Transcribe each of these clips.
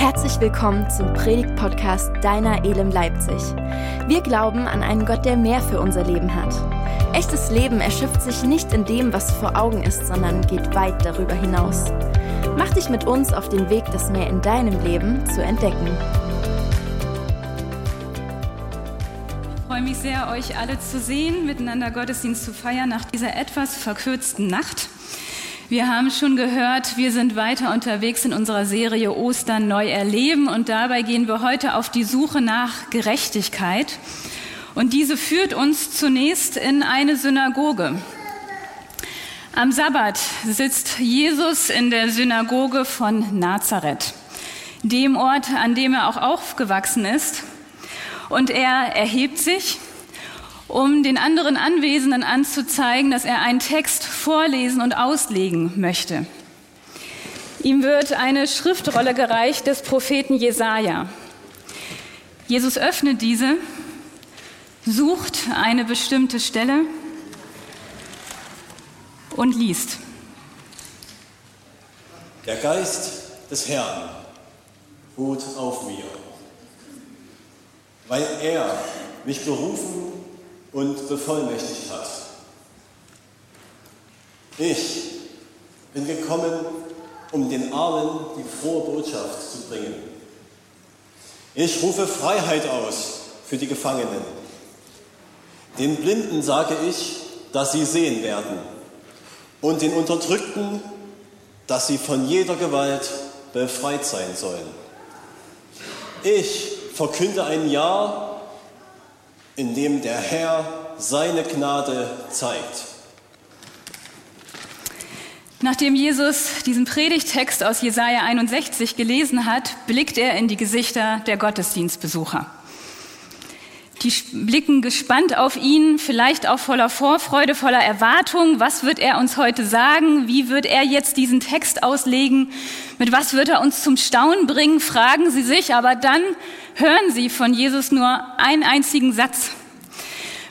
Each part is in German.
Herzlich willkommen zum Predigt-Podcast Deiner Elem Leipzig. Wir glauben an einen Gott, der mehr für unser Leben hat. Echtes Leben erschöpft sich nicht in dem, was vor Augen ist, sondern geht weit darüber hinaus. Mach dich mit uns auf den Weg, das mehr in deinem Leben zu entdecken. Ich freue mich sehr, euch alle zu sehen, miteinander Gottesdienst zu feiern nach dieser etwas verkürzten Nacht. Wir haben schon gehört, wir sind weiter unterwegs in unserer Serie Ostern neu erleben und dabei gehen wir heute auf die Suche nach Gerechtigkeit. Und diese führt uns zunächst in eine Synagoge. Am Sabbat sitzt Jesus in der Synagoge von Nazareth, dem Ort, an dem er auch aufgewachsen ist. Und er erhebt sich um den anderen Anwesenden anzuzeigen, dass er einen Text vorlesen und auslegen möchte. Ihm wird eine Schriftrolle gereicht des Propheten Jesaja. Jesus öffnet diese, sucht eine bestimmte Stelle und liest. Der Geist des Herrn ruht auf mir, weil er mich berufen und bevollmächtigt hat. Ich bin gekommen, um den Armen die frohe Botschaft zu bringen. Ich rufe Freiheit aus für die Gefangenen. Den Blinden sage ich, dass sie sehen werden. Und den Unterdrückten, dass sie von jeder Gewalt befreit sein sollen. Ich verkünde ein Jahr in dem der Herr seine Gnade zeigt. Nachdem Jesus diesen Predigtext aus Jesaja 61 gelesen hat, blickt er in die Gesichter der Gottesdienstbesucher. Die blicken gespannt auf ihn, vielleicht auch voller Vorfreude, voller Erwartung. Was wird er uns heute sagen? Wie wird er jetzt diesen Text auslegen? Mit was wird er uns zum Staunen bringen? Fragen sie sich, aber dann hören sie von Jesus nur einen einzigen Satz.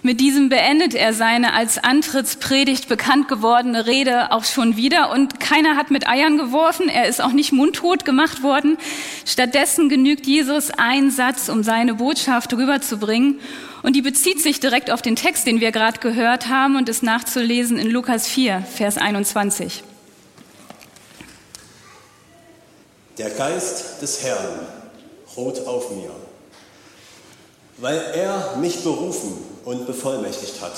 Mit diesem beendet er seine als Antrittspredigt bekannt gewordene Rede auch schon wieder und keiner hat mit Eiern geworfen, er ist auch nicht mundtot gemacht worden. Stattdessen genügt Jesus ein Satz, um seine Botschaft rüberzubringen und die bezieht sich direkt auf den Text, den wir gerade gehört haben und ist nachzulesen in Lukas 4, Vers 21. Der Geist des Herrn ruht auf mir, weil er mich berufen und bevollmächtigt hat.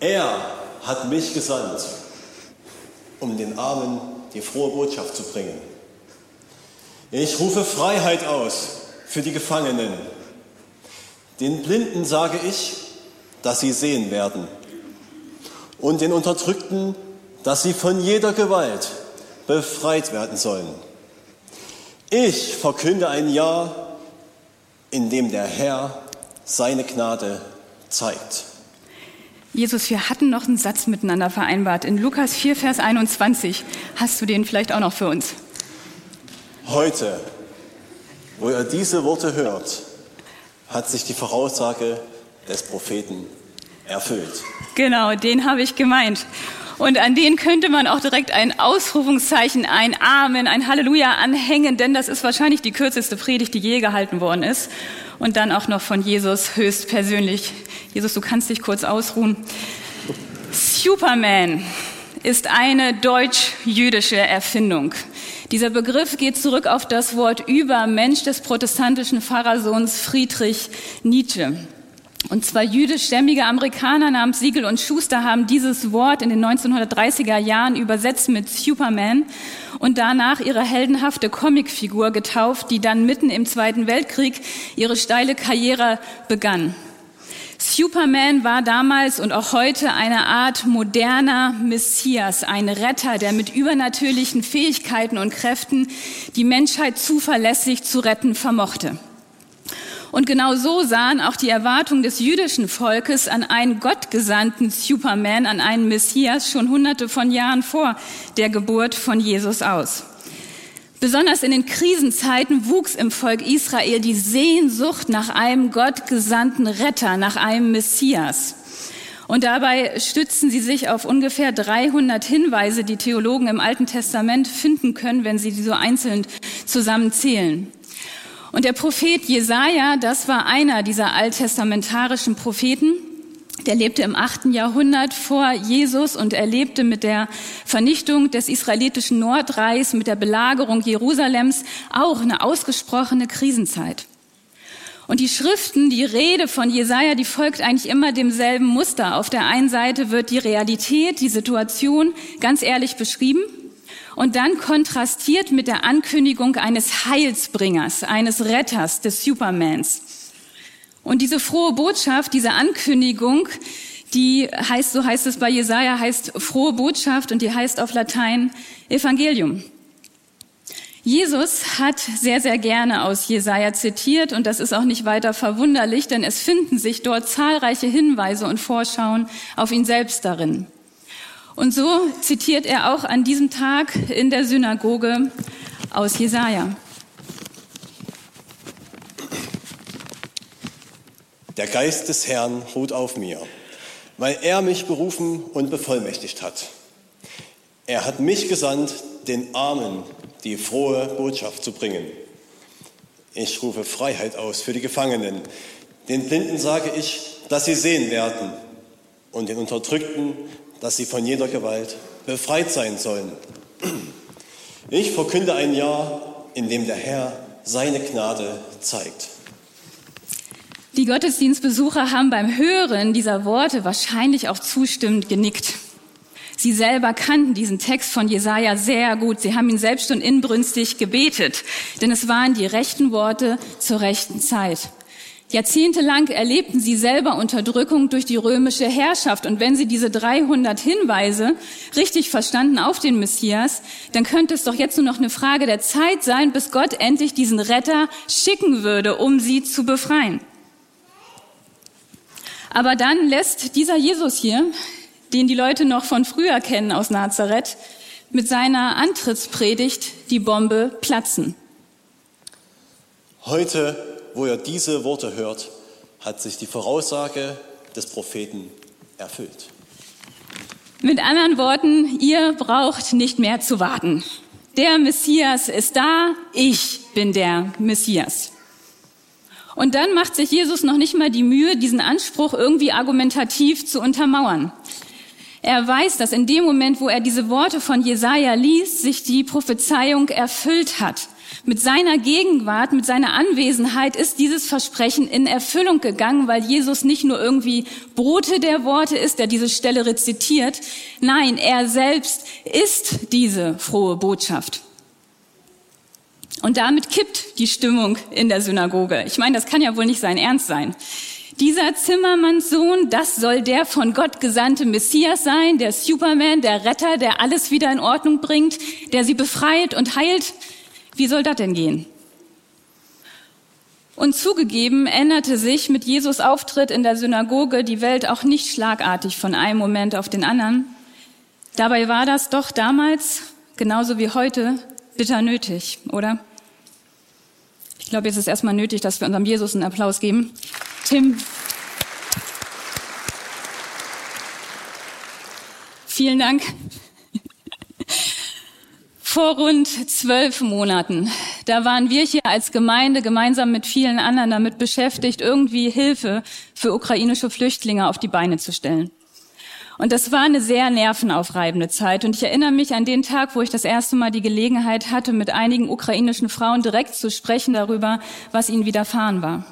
Er hat mich gesandt, um den Armen die frohe Botschaft zu bringen. Ich rufe Freiheit aus für die Gefangenen. Den Blinden sage ich, dass sie sehen werden. Und den Unterdrückten, dass sie von jeder Gewalt befreit werden sollen. Ich verkünde ein Jahr, in dem der Herr seine Gnade zeigt. Jesus, wir hatten noch einen Satz miteinander vereinbart. In Lukas 4, Vers 21. Hast du den vielleicht auch noch für uns? Heute, wo ihr diese Worte hört, hat sich die Voraussage des Propheten erfüllt. Genau, den habe ich gemeint. Und an den könnte man auch direkt ein Ausrufungszeichen, ein Amen, ein Halleluja anhängen, denn das ist wahrscheinlich die kürzeste Predigt, die je gehalten worden ist. Und dann auch noch von Jesus höchstpersönlich. Jesus, du kannst dich kurz ausruhen. Superman ist eine deutsch-jüdische Erfindung. Dieser Begriff geht zurück auf das Wort Übermensch des protestantischen Pfarrersohns Friedrich Nietzsche. Und zwei jüdischstämmige Amerikaner namens Siegel und Schuster haben dieses Wort in den 1930er Jahren übersetzt mit Superman und danach ihre heldenhafte Comicfigur getauft, die dann mitten im Zweiten Weltkrieg ihre steile Karriere begann. Superman war damals und auch heute eine Art moderner Messias, ein Retter, der mit übernatürlichen Fähigkeiten und Kräften die Menschheit zuverlässig zu retten vermochte. Und genau so sahen auch die Erwartungen des jüdischen Volkes an einen gottgesandten Superman, an einen Messias schon hunderte von Jahren vor der Geburt von Jesus aus. Besonders in den Krisenzeiten wuchs im Volk Israel die Sehnsucht nach einem gottgesandten Retter, nach einem Messias. Und dabei stützen sie sich auf ungefähr 300 Hinweise, die Theologen im Alten Testament finden können, wenn sie die so einzeln zusammenzählen. Und der Prophet Jesaja, das war einer dieser alttestamentarischen Propheten. Der lebte im achten Jahrhundert vor Jesus und erlebte mit der Vernichtung des israelitischen Nordreichs, mit der Belagerung Jerusalems auch eine ausgesprochene Krisenzeit. Und die Schriften, die Rede von Jesaja, die folgt eigentlich immer demselben Muster. Auf der einen Seite wird die Realität, die Situation ganz ehrlich beschrieben und dann kontrastiert mit der Ankündigung eines Heilsbringers, eines Retters, des Supermans. Und diese frohe Botschaft, diese Ankündigung, die heißt, so heißt es bei Jesaja, heißt frohe Botschaft und die heißt auf Latein Evangelium. Jesus hat sehr, sehr gerne aus Jesaja zitiert und das ist auch nicht weiter verwunderlich, denn es finden sich dort zahlreiche Hinweise und Vorschauen auf ihn selbst darin. Und so zitiert er auch an diesem Tag in der Synagoge aus Jesaja. Der Geist des Herrn ruht auf mir, weil er mich berufen und bevollmächtigt hat. Er hat mich gesandt, den Armen die frohe Botschaft zu bringen. Ich rufe Freiheit aus für die Gefangenen. Den Blinden sage ich, dass sie sehen werden und den Unterdrückten, dass sie von jeder Gewalt befreit sein sollen. Ich verkünde ein Jahr, in dem der Herr seine Gnade zeigt. Die Gottesdienstbesucher haben beim Hören dieser Worte wahrscheinlich auch zustimmend genickt. Sie selber kannten diesen Text von Jesaja sehr gut. Sie haben ihn selbst schon inbrünstig gebetet, denn es waren die rechten Worte zur rechten Zeit. Jahrzehntelang erlebten sie selber Unterdrückung durch die römische Herrschaft. Und wenn sie diese 300 Hinweise richtig verstanden auf den Messias, dann könnte es doch jetzt nur noch eine Frage der Zeit sein, bis Gott endlich diesen Retter schicken würde, um sie zu befreien. Aber dann lässt dieser Jesus hier den die Leute noch von früher kennen aus Nazareth, mit seiner Antrittspredigt die Bombe platzen. Heute, wo ihr diese Worte hört, hat sich die Voraussage des Propheten erfüllt. Mit anderen Worten, ihr braucht nicht mehr zu warten. Der Messias ist da, ich bin der Messias. Und dann macht sich Jesus noch nicht mal die Mühe, diesen Anspruch irgendwie argumentativ zu untermauern. Er weiß, dass in dem Moment, wo er diese Worte von Jesaja liest, sich die Prophezeiung erfüllt hat. Mit seiner Gegenwart, mit seiner Anwesenheit ist dieses Versprechen in Erfüllung gegangen, weil Jesus nicht nur irgendwie Bote der Worte ist, der diese Stelle rezitiert. Nein, er selbst ist diese frohe Botschaft. Und damit kippt die Stimmung in der Synagoge. Ich meine, das kann ja wohl nicht sein Ernst sein. Dieser Zimmermannssohn, das soll der von Gott gesandte Messias sein, der Superman, der Retter, der alles wieder in Ordnung bringt, der sie befreit und heilt. Wie soll das denn gehen? Und zugegeben änderte sich mit Jesus Auftritt in der Synagoge die Welt auch nicht schlagartig von einem Moment auf den anderen. Dabei war das doch damals, genauso wie heute, bitter nötig, oder? Ich glaube, jetzt ist erstmal nötig, dass wir unserem Jesus einen Applaus geben. Tim. Vielen Dank. Vor rund zwölf Monaten, da waren wir hier als Gemeinde gemeinsam mit vielen anderen damit beschäftigt, irgendwie Hilfe für ukrainische Flüchtlinge auf die Beine zu stellen. Und das war eine sehr nervenaufreibende Zeit. Und ich erinnere mich an den Tag, wo ich das erste Mal die Gelegenheit hatte, mit einigen ukrainischen Frauen direkt zu sprechen darüber, was ihnen widerfahren war.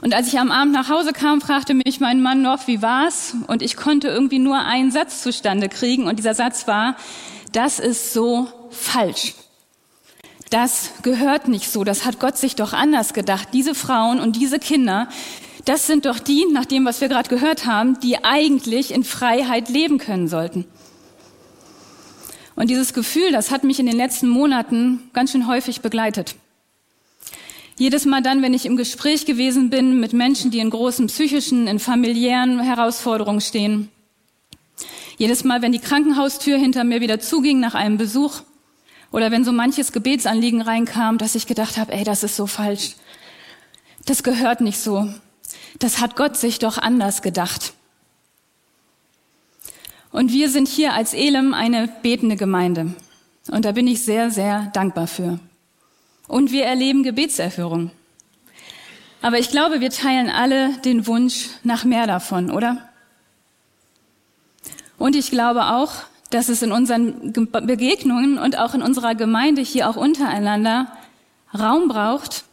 Und als ich am Abend nach Hause kam, fragte mich mein Mann noch, wie war's? Und ich konnte irgendwie nur einen Satz zustande kriegen. Und dieser Satz war, das ist so falsch. Das gehört nicht so. Das hat Gott sich doch anders gedacht. Diese Frauen und diese Kinder, das sind doch die, nach dem, was wir gerade gehört haben, die eigentlich in Freiheit leben können sollten. Und dieses Gefühl, das hat mich in den letzten Monaten ganz schön häufig begleitet. Jedes Mal dann, wenn ich im Gespräch gewesen bin mit Menschen, die in großen psychischen, in familiären Herausforderungen stehen. Jedes Mal, wenn die Krankenhaustür hinter mir wieder zuging nach einem Besuch oder wenn so manches Gebetsanliegen reinkam, dass ich gedacht habe, ey, das ist so falsch. Das gehört nicht so. Das hat Gott sich doch anders gedacht. Und wir sind hier als Elem eine betende Gemeinde. Und da bin ich sehr, sehr dankbar für. Und wir erleben Gebetserhörung. Aber ich glaube, wir teilen alle den Wunsch nach mehr davon, oder? Und ich glaube auch, dass es in unseren Begegnungen und auch in unserer Gemeinde hier auch untereinander Raum braucht,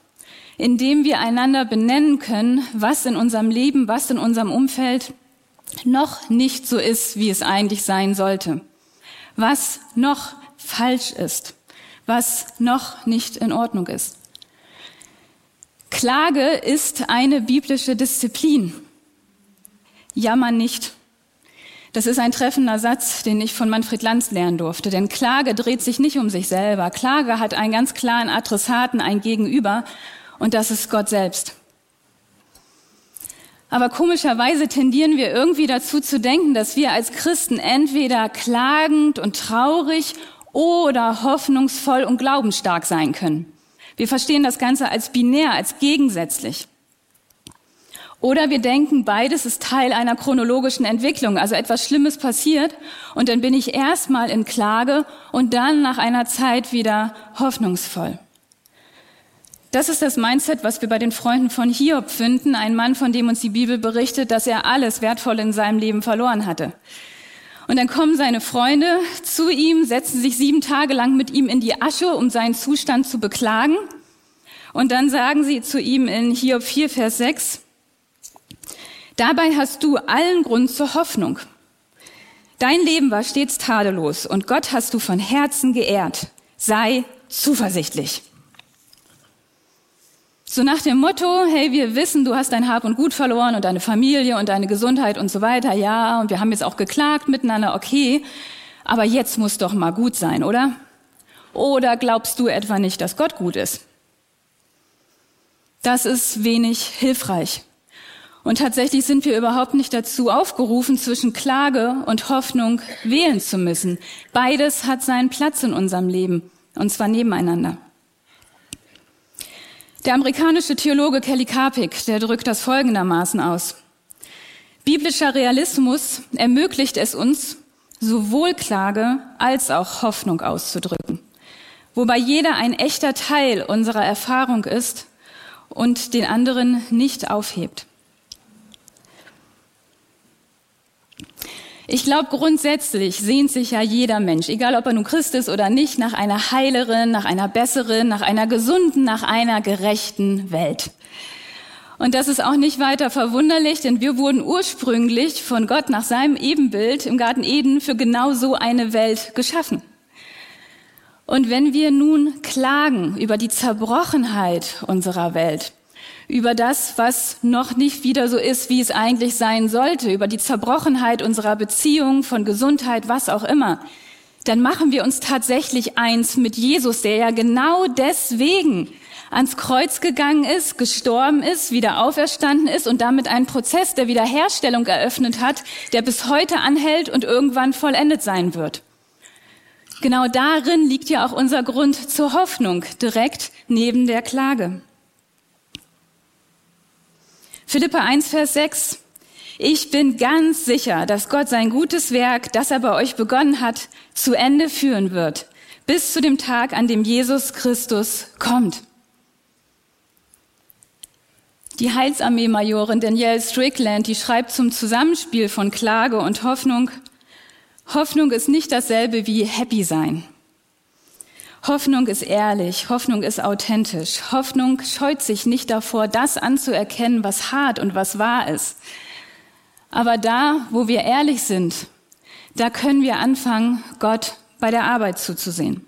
in dem wir einander benennen können, was in unserem Leben, was in unserem Umfeld noch nicht so ist, wie es eigentlich sein sollte, was noch falsch ist, was noch nicht in Ordnung ist. Klage ist eine biblische Disziplin. Jammern nicht. Das ist ein treffender Satz, den ich von Manfred Lanz lernen durfte. Denn Klage dreht sich nicht um sich selber. Klage hat einen ganz klaren Adressaten, ein Gegenüber. Und das ist Gott selbst. Aber komischerweise tendieren wir irgendwie dazu zu denken, dass wir als Christen entweder klagend und traurig oder hoffnungsvoll und glaubensstark sein können. Wir verstehen das Ganze als binär, als gegensätzlich. Oder wir denken, beides ist Teil einer chronologischen Entwicklung, also etwas Schlimmes passiert und dann bin ich erstmal in Klage und dann nach einer Zeit wieder hoffnungsvoll. Das ist das Mindset, was wir bei den Freunden von Hiob finden, ein Mann, von dem uns die Bibel berichtet, dass er alles Wertvolle in seinem Leben verloren hatte. Und dann kommen seine Freunde zu ihm, setzen sich sieben Tage lang mit ihm in die Asche, um seinen Zustand zu beklagen. Und dann sagen sie zu ihm in Hiob 4, Vers 6, Dabei hast du allen Grund zur Hoffnung. Dein Leben war stets tadellos und Gott hast du von Herzen geehrt. Sei zuversichtlich. So nach dem Motto, hey, wir wissen, du hast dein Hab und Gut verloren und deine Familie und deine Gesundheit und so weiter, ja, und wir haben jetzt auch geklagt miteinander, okay, aber jetzt muss doch mal gut sein, oder? Oder glaubst du etwa nicht, dass Gott gut ist? Das ist wenig hilfreich. Und tatsächlich sind wir überhaupt nicht dazu aufgerufen, zwischen Klage und Hoffnung wählen zu müssen. Beides hat seinen Platz in unserem Leben, und zwar nebeneinander. Der amerikanische Theologe Kelly Karpik, der drückt das folgendermaßen aus. Biblischer Realismus ermöglicht es uns, sowohl Klage als auch Hoffnung auszudrücken, wobei jeder ein echter Teil unserer Erfahrung ist und den anderen nicht aufhebt. Ich glaube, grundsätzlich sehnt sich ja jeder Mensch, egal ob er nun Christ ist oder nicht, nach einer heileren, nach einer besseren, nach einer gesunden, nach einer gerechten Welt. Und das ist auch nicht weiter verwunderlich, denn wir wurden ursprünglich von Gott nach seinem Ebenbild im Garten Eden für genau so eine Welt geschaffen. Und wenn wir nun klagen über die Zerbrochenheit unserer Welt, über das, was noch nicht wieder so ist, wie es eigentlich sein sollte, über die Zerbrochenheit unserer Beziehung, von Gesundheit, was auch immer, dann machen wir uns tatsächlich eins mit Jesus, der ja genau deswegen ans Kreuz gegangen ist, gestorben ist, wieder auferstanden ist und damit einen Prozess der Wiederherstellung eröffnet hat, der bis heute anhält und irgendwann vollendet sein wird. Genau darin liegt ja auch unser Grund zur Hoffnung, direkt neben der Klage. Philippa 1, Vers 6. Ich bin ganz sicher, dass Gott sein gutes Werk, das er bei euch begonnen hat, zu Ende führen wird, bis zu dem Tag, an dem Jesus Christus kommt. Die Heilsarmee-Majorin Danielle Strickland, die schreibt zum Zusammenspiel von Klage und Hoffnung, Hoffnung ist nicht dasselbe wie Happy sein. Hoffnung ist ehrlich, Hoffnung ist authentisch. Hoffnung scheut sich nicht davor, das anzuerkennen, was hart und was wahr ist. Aber da, wo wir ehrlich sind, da können wir anfangen, Gott bei der Arbeit zuzusehen.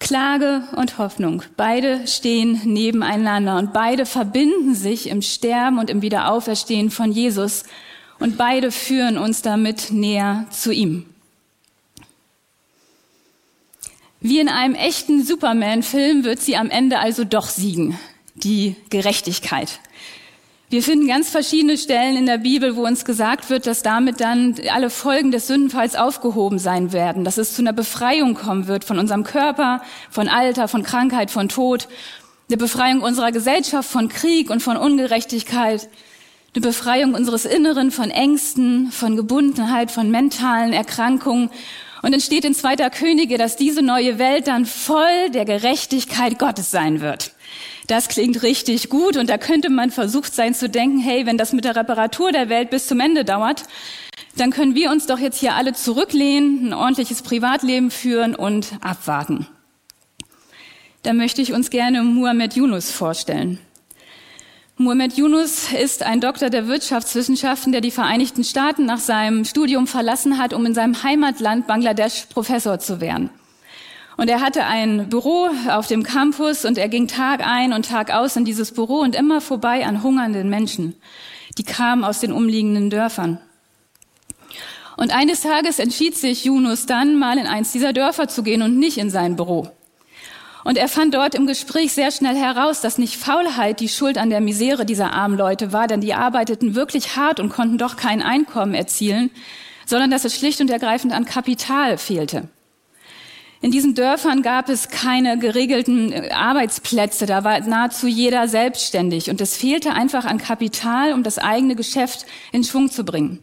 Klage und Hoffnung, beide stehen nebeneinander und beide verbinden sich im Sterben und im Wiederauferstehen von Jesus und beide führen uns damit näher zu ihm. Wie in einem echten Superman-Film wird sie am Ende also doch siegen, die Gerechtigkeit. Wir finden ganz verschiedene Stellen in der Bibel, wo uns gesagt wird, dass damit dann alle Folgen des Sündenfalls aufgehoben sein werden, dass es zu einer Befreiung kommen wird von unserem Körper, von Alter, von Krankheit, von Tod, eine Befreiung unserer Gesellschaft von Krieg und von Ungerechtigkeit, Eine Befreiung unseres Inneren von Ängsten, von Gebundenheit, von mentalen Erkrankungen. Und dann steht in zweiter Könige, dass diese neue Welt dann voll der Gerechtigkeit Gottes sein wird. Das klingt richtig gut und da könnte man versucht sein zu denken, hey, wenn das mit der Reparatur der Welt bis zum Ende dauert, dann können wir uns doch jetzt hier alle zurücklehnen, ein ordentliches Privatleben führen und abwarten. Da möchte ich uns gerne Muhammad Yunus vorstellen. Muhammad Yunus ist ein Doktor der Wirtschaftswissenschaften, der die Vereinigten Staaten nach seinem Studium verlassen hat, um in seinem Heimatland Bangladesch Professor zu werden. Und er hatte ein Büro auf dem Campus und er ging Tag ein und Tag aus in dieses Büro und immer vorbei an hungernden Menschen. Die kamen aus den umliegenden Dörfern. Und eines Tages entschied sich Yunus dann mal in eins dieser Dörfer zu gehen und nicht in sein Büro. Und er fand dort im Gespräch sehr schnell heraus, dass nicht Faulheit die Schuld an der Misere dieser armen Leute war, denn die arbeiteten wirklich hart und konnten doch kein Einkommen erzielen, sondern dass es schlicht und ergreifend an Kapital fehlte. In diesen Dörfern gab es keine geregelten äh, Arbeitsplätze, da war nahezu jeder selbstständig und es fehlte einfach an Kapital, um das eigene Geschäft in Schwung zu bringen.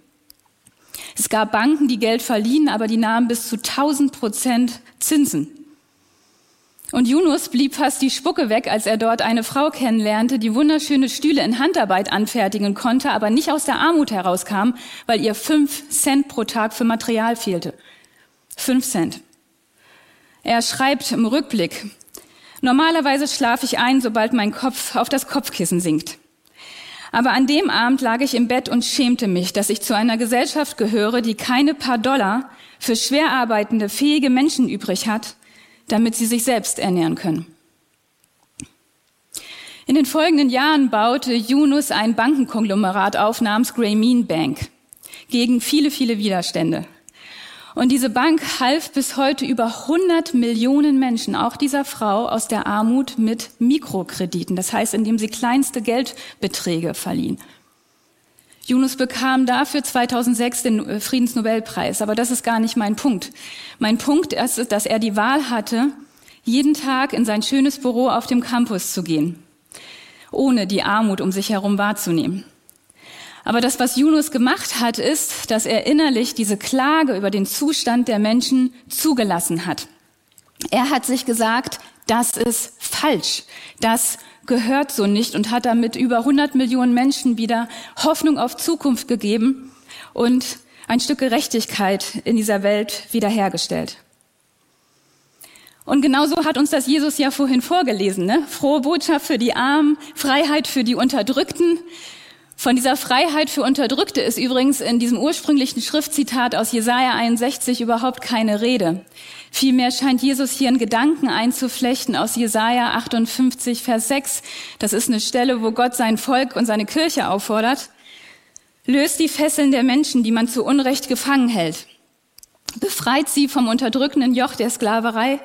Es gab Banken, die Geld verliehen, aber die nahmen bis zu 1000 Prozent Zinsen. Und Yunus blieb fast die Spucke weg, als er dort eine Frau kennenlernte, die wunderschöne Stühle in Handarbeit anfertigen konnte, aber nicht aus der Armut herauskam, weil ihr fünf Cent pro Tag für Material fehlte. Fünf Cent. Er schreibt im Rückblick, normalerweise schlafe ich ein, sobald mein Kopf auf das Kopfkissen sinkt. Aber an dem Abend lag ich im Bett und schämte mich, dass ich zu einer Gesellschaft gehöre, die keine paar Dollar für schwer arbeitende, fähige Menschen übrig hat, damit sie sich selbst ernähren können. In den folgenden Jahren baute Yunus ein Bankenkonglomerat auf namens Grameen Bank gegen viele, viele Widerstände. Und diese Bank half bis heute über 100 Millionen Menschen, auch dieser Frau, aus der Armut mit Mikrokrediten. Das heißt, indem sie kleinste Geldbeträge verliehen. Yunus bekam dafür 2006 den äh, Friedensnobelpreis. Aber das ist gar nicht mein Punkt. Mein Punkt ist, dass er die Wahl hatte, jeden Tag in sein schönes Büro auf dem Campus zu gehen, ohne die Armut um sich herum wahrzunehmen. Aber das, was Yunus gemacht hat, ist, dass er innerlich diese Klage über den Zustand der Menschen zugelassen hat. Er hat sich gesagt, das ist falsch, das gehört so nicht und hat damit über 100 Millionen Menschen wieder Hoffnung auf Zukunft gegeben und ein Stück Gerechtigkeit in dieser Welt wiederhergestellt. Und genauso hat uns das Jesus ja vorhin vorgelesen. Ne? Frohe Botschaft für die Armen, Freiheit für die Unterdrückten. Von dieser Freiheit für Unterdrückte ist übrigens in diesem ursprünglichen Schriftzitat aus Jesaja 61 überhaupt keine Rede. Vielmehr scheint Jesus hier einen Gedanken einzuflechten aus Jesaja 58, Vers 6. Das ist eine Stelle, wo Gott sein Volk und seine Kirche auffordert. Löst die Fesseln der Menschen, die man zu Unrecht gefangen hält. Befreit sie vom unterdrückenden Joch der Sklaverei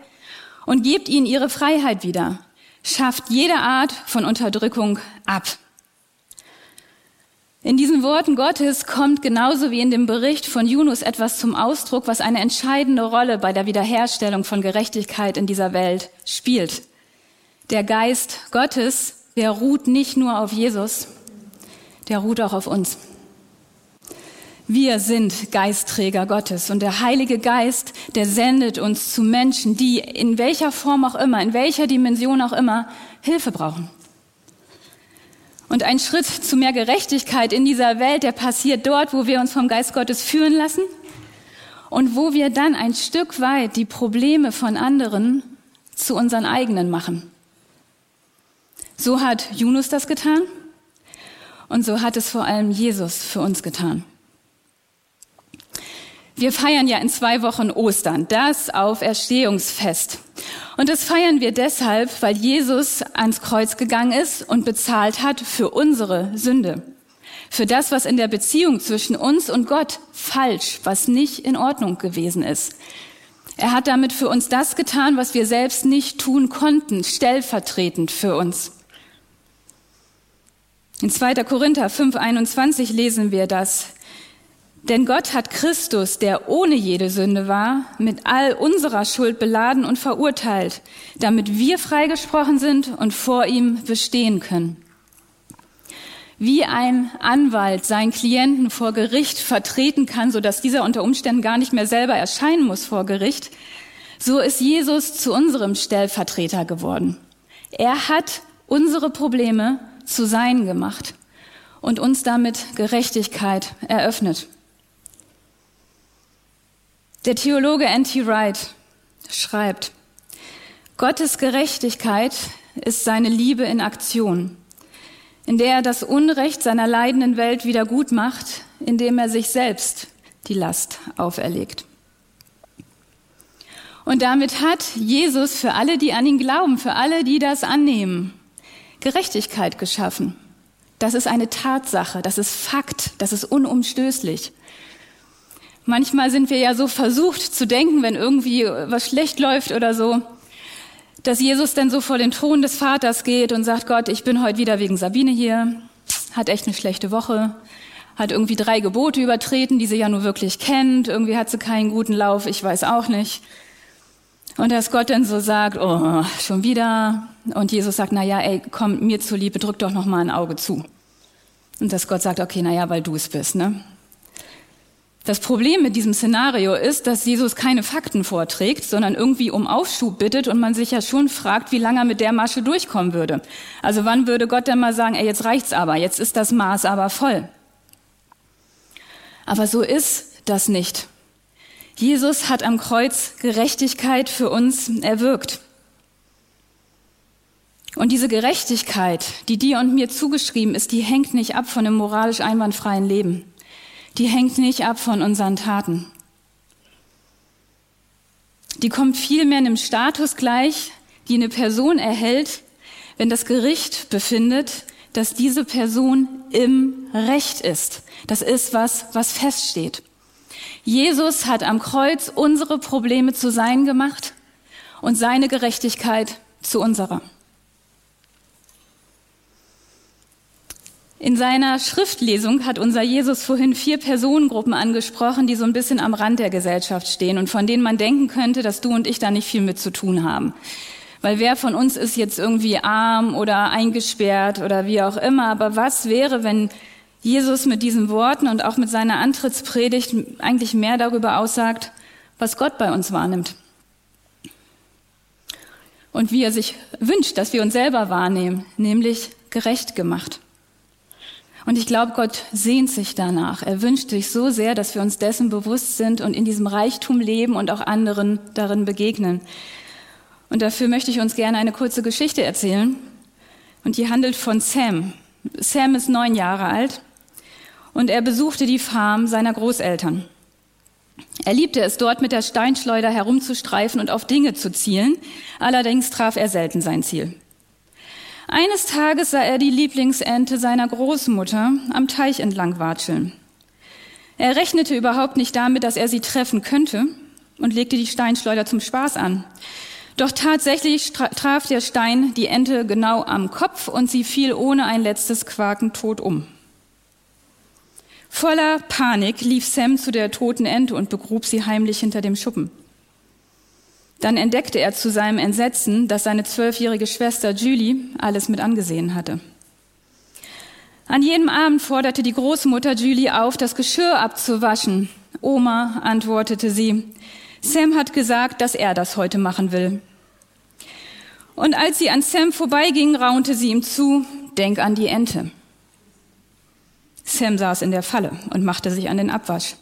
und gebt ihnen ihre Freiheit wieder. Schafft jede Art von Unterdrückung ab. In diesen Worten Gottes kommt genauso wie in dem Bericht von Yunus etwas zum Ausdruck, was eine entscheidende Rolle bei der Wiederherstellung von Gerechtigkeit in dieser Welt spielt. Der Geist Gottes, der ruht nicht nur auf Jesus, der ruht auch auf uns. Wir sind Geistträger Gottes und der Heilige Geist, der sendet uns zu Menschen, die in welcher Form auch immer, in welcher Dimension auch immer Hilfe brauchen. Und ein Schritt zu mehr Gerechtigkeit in dieser Welt, der passiert dort, wo wir uns vom Geist Gottes führen lassen und wo wir dann ein Stück weit die Probleme von anderen zu unseren eigenen machen. So hat Yunus das getan und so hat es vor allem Jesus für uns getan. Wir feiern ja in zwei Wochen Ostern, das Auferstehungsfest. Und das feiern wir deshalb, weil Jesus ans Kreuz gegangen ist und bezahlt hat für unsere Sünde. Für das, was in der Beziehung zwischen uns und Gott falsch, was nicht in Ordnung gewesen ist. Er hat damit für uns das getan, was wir selbst nicht tun konnten, stellvertretend für uns. In 2. Korinther 5.21 lesen wir das. Denn Gott hat Christus, der ohne jede Sünde war, mit all unserer Schuld beladen und verurteilt, damit wir freigesprochen sind und vor ihm bestehen können. wie ein Anwalt seinen Klienten vor Gericht vertreten kann, so dass dieser unter Umständen gar nicht mehr selber erscheinen muss vor Gericht, so ist Jesus zu unserem Stellvertreter geworden. Er hat unsere Probleme zu sein gemacht und uns damit Gerechtigkeit eröffnet. Der Theologe N.T. Wright schreibt, Gottes Gerechtigkeit ist seine Liebe in Aktion, in der er das Unrecht seiner leidenden Welt wieder gut macht, indem er sich selbst die Last auferlegt. Und damit hat Jesus für alle, die an ihn glauben, für alle, die das annehmen, Gerechtigkeit geschaffen. Das ist eine Tatsache, das ist Fakt, das ist unumstößlich. Manchmal sind wir ja so versucht zu denken, wenn irgendwie was schlecht läuft oder so, dass Jesus dann so vor den Thron des Vaters geht und sagt, Gott, ich bin heute wieder wegen Sabine hier, hat echt eine schlechte Woche, hat irgendwie drei Gebote übertreten, die sie ja nur wirklich kennt, irgendwie hat sie keinen guten Lauf, ich weiß auch nicht. Und dass Gott dann so sagt, oh, schon wieder. Und Jesus sagt, na ja, ey, komm, mir zuliebe, drück doch noch mal ein Auge zu. Und dass Gott sagt, okay, na ja, weil du es bist, ne? Das Problem mit diesem Szenario ist, dass Jesus keine Fakten vorträgt, sondern irgendwie um Aufschub bittet und man sich ja schon fragt, wie lange er mit der Masche durchkommen würde. Also wann würde Gott denn mal sagen, ey, jetzt reicht's aber, jetzt ist das Maß aber voll. Aber so ist das nicht. Jesus hat am Kreuz Gerechtigkeit für uns erwirkt. Und diese Gerechtigkeit, die dir und mir zugeschrieben ist, die hängt nicht ab von einem moralisch einwandfreien Leben. Die hängt nicht ab von unseren Taten. Die kommt vielmehr einem Status gleich, die eine Person erhält, wenn das Gericht befindet, dass diese Person im Recht ist. Das ist was, was feststeht. Jesus hat am Kreuz unsere Probleme zu sein gemacht und seine Gerechtigkeit zu unserer. In seiner Schriftlesung hat unser Jesus vorhin vier Personengruppen angesprochen, die so ein bisschen am Rand der Gesellschaft stehen und von denen man denken könnte, dass du und ich da nicht viel mit zu tun haben. Weil wer von uns ist jetzt irgendwie arm oder eingesperrt oder wie auch immer, aber was wäre, wenn Jesus mit diesen Worten und auch mit seiner Antrittspredigt eigentlich mehr darüber aussagt, was Gott bei uns wahrnimmt. Und wie er sich wünscht, dass wir uns selber wahrnehmen, nämlich gerecht gemacht. Und ich glaube, Gott sehnt sich danach. Er wünscht sich so sehr, dass wir uns dessen bewusst sind und in diesem Reichtum leben und auch anderen darin begegnen. Und dafür möchte ich uns gerne eine kurze Geschichte erzählen. Und die handelt von Sam. Sam ist neun Jahre alt und er besuchte die Farm seiner Großeltern. Er liebte es dort mit der Steinschleuder herumzustreifen und auf Dinge zu zielen, allerdings traf er selten sein Ziel. Eines Tages sah er die Lieblingsente seiner Großmutter am Teich entlang watscheln. Er rechnete überhaupt nicht damit, dass er sie treffen könnte und legte die Steinschleuder zum Spaß an. Doch tatsächlich traf der Stein die Ente genau am Kopf und sie fiel ohne ein letztes Quaken tot um. Voller Panik lief Sam zu der toten Ente und begrub sie heimlich hinter dem Schuppen. Dann entdeckte er zu seinem Entsetzen, dass seine zwölfjährige Schwester Julie alles mit angesehen hatte. An jedem Abend forderte die Großmutter Julie auf, das Geschirr abzuwaschen. Oma, antwortete sie, Sam hat gesagt, dass er das heute machen will. Und als sie an Sam vorbeiging, raunte sie ihm zu, denk an die Ente. Sam saß in der Falle und machte sich an den Abwasch.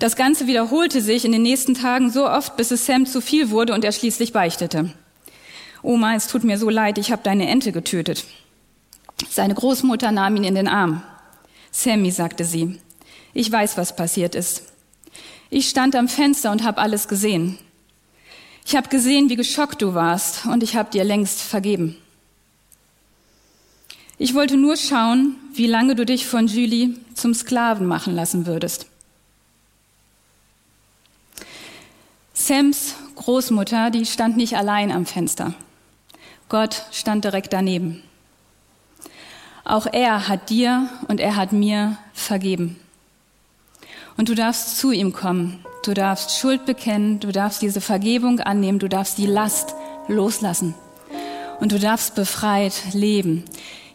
Das Ganze wiederholte sich in den nächsten Tagen so oft, bis es Sam zu viel wurde und er schließlich beichtete. Oma, es tut mir so leid, ich habe deine Ente getötet. Seine Großmutter nahm ihn in den Arm. Sammy, sagte sie, ich weiß, was passiert ist. Ich stand am Fenster und habe alles gesehen. Ich habe gesehen, wie geschockt du warst und ich habe dir längst vergeben. Ich wollte nur schauen, wie lange du dich von Julie zum Sklaven machen lassen würdest. Sams Großmutter, die stand nicht allein am Fenster. Gott stand direkt daneben. Auch er hat dir und er hat mir vergeben. Und du darfst zu ihm kommen. Du darfst Schuld bekennen. Du darfst diese Vergebung annehmen. Du darfst die Last loslassen. Und du darfst befreit leben.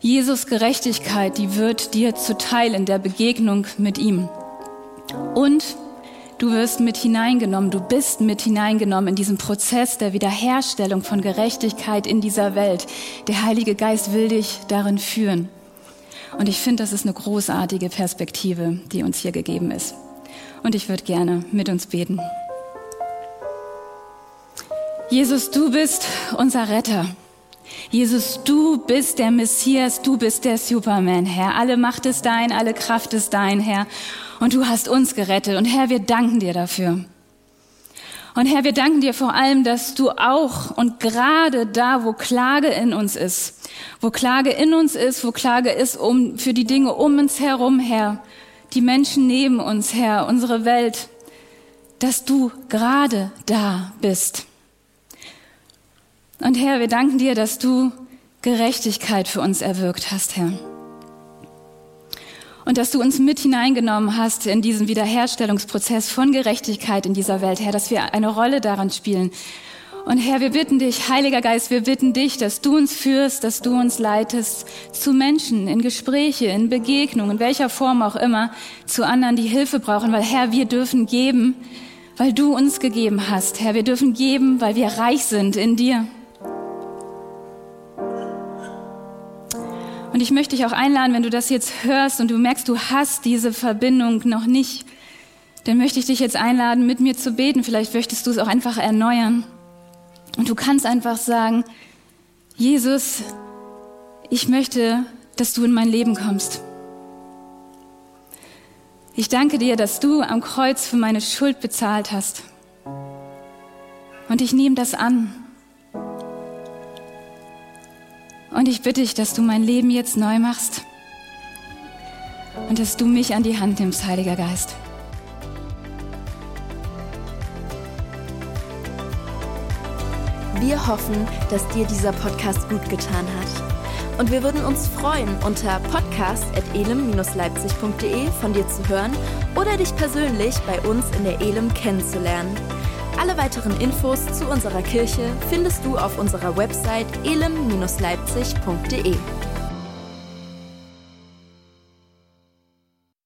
Jesus Gerechtigkeit, die wird dir zuteil in der Begegnung mit ihm. Und du wirst mit hineingenommen, du bist mit hineingenommen in diesen Prozess der Wiederherstellung von Gerechtigkeit in dieser Welt. Der Heilige Geist will dich darin führen. Und ich finde, das ist eine großartige Perspektive, die uns hier gegeben ist. Und ich würde gerne mit uns beten. Jesus, du bist unser Retter. Jesus, du bist der Messias, du bist der Superman, Herr. Alle Macht ist dein, alle Kraft ist dein, Herr. Und du hast uns gerettet. Und Herr, wir danken dir dafür. Und Herr, wir danken dir vor allem, dass du auch und gerade da, wo Klage in uns ist, wo Klage in uns ist, wo Klage ist um, für die Dinge um uns herum, Herr, die Menschen neben uns, Herr, unsere Welt, dass du gerade da bist. Und Herr, wir danken dir, dass du Gerechtigkeit für uns erwirkt hast, Herr. Und dass du uns mit hineingenommen hast in diesen Wiederherstellungsprozess von Gerechtigkeit in dieser Welt, Herr, dass wir eine Rolle daran spielen. Und Herr, wir bitten dich, Heiliger Geist, wir bitten dich, dass du uns führst, dass du uns leitest zu Menschen, in Gespräche, in Begegnungen, in welcher Form auch immer, zu anderen, die Hilfe brauchen, weil Herr, wir dürfen geben, weil du uns gegeben hast. Herr, wir dürfen geben, weil wir reich sind in dir. Und ich möchte dich auch einladen, wenn du das jetzt hörst und du merkst, du hast diese Verbindung noch nicht, dann möchte ich dich jetzt einladen, mit mir zu beten. Vielleicht möchtest du es auch einfach erneuern. Und du kannst einfach sagen, Jesus, ich möchte, dass du in mein Leben kommst. Ich danke dir, dass du am Kreuz für meine Schuld bezahlt hast. Und ich nehme das an. Und ich bitte dich, dass du mein Leben jetzt neu machst und dass du mich an die Hand nimmst, Heiliger Geist. Wir hoffen, dass dir dieser Podcast gut getan hat. Und wir würden uns freuen, unter podcast.elem-leipzig.de von dir zu hören oder dich persönlich bei uns in der Elem kennenzulernen. Alle weiteren Infos zu unserer Kirche findest du auf unserer Website elem-leipzig.de.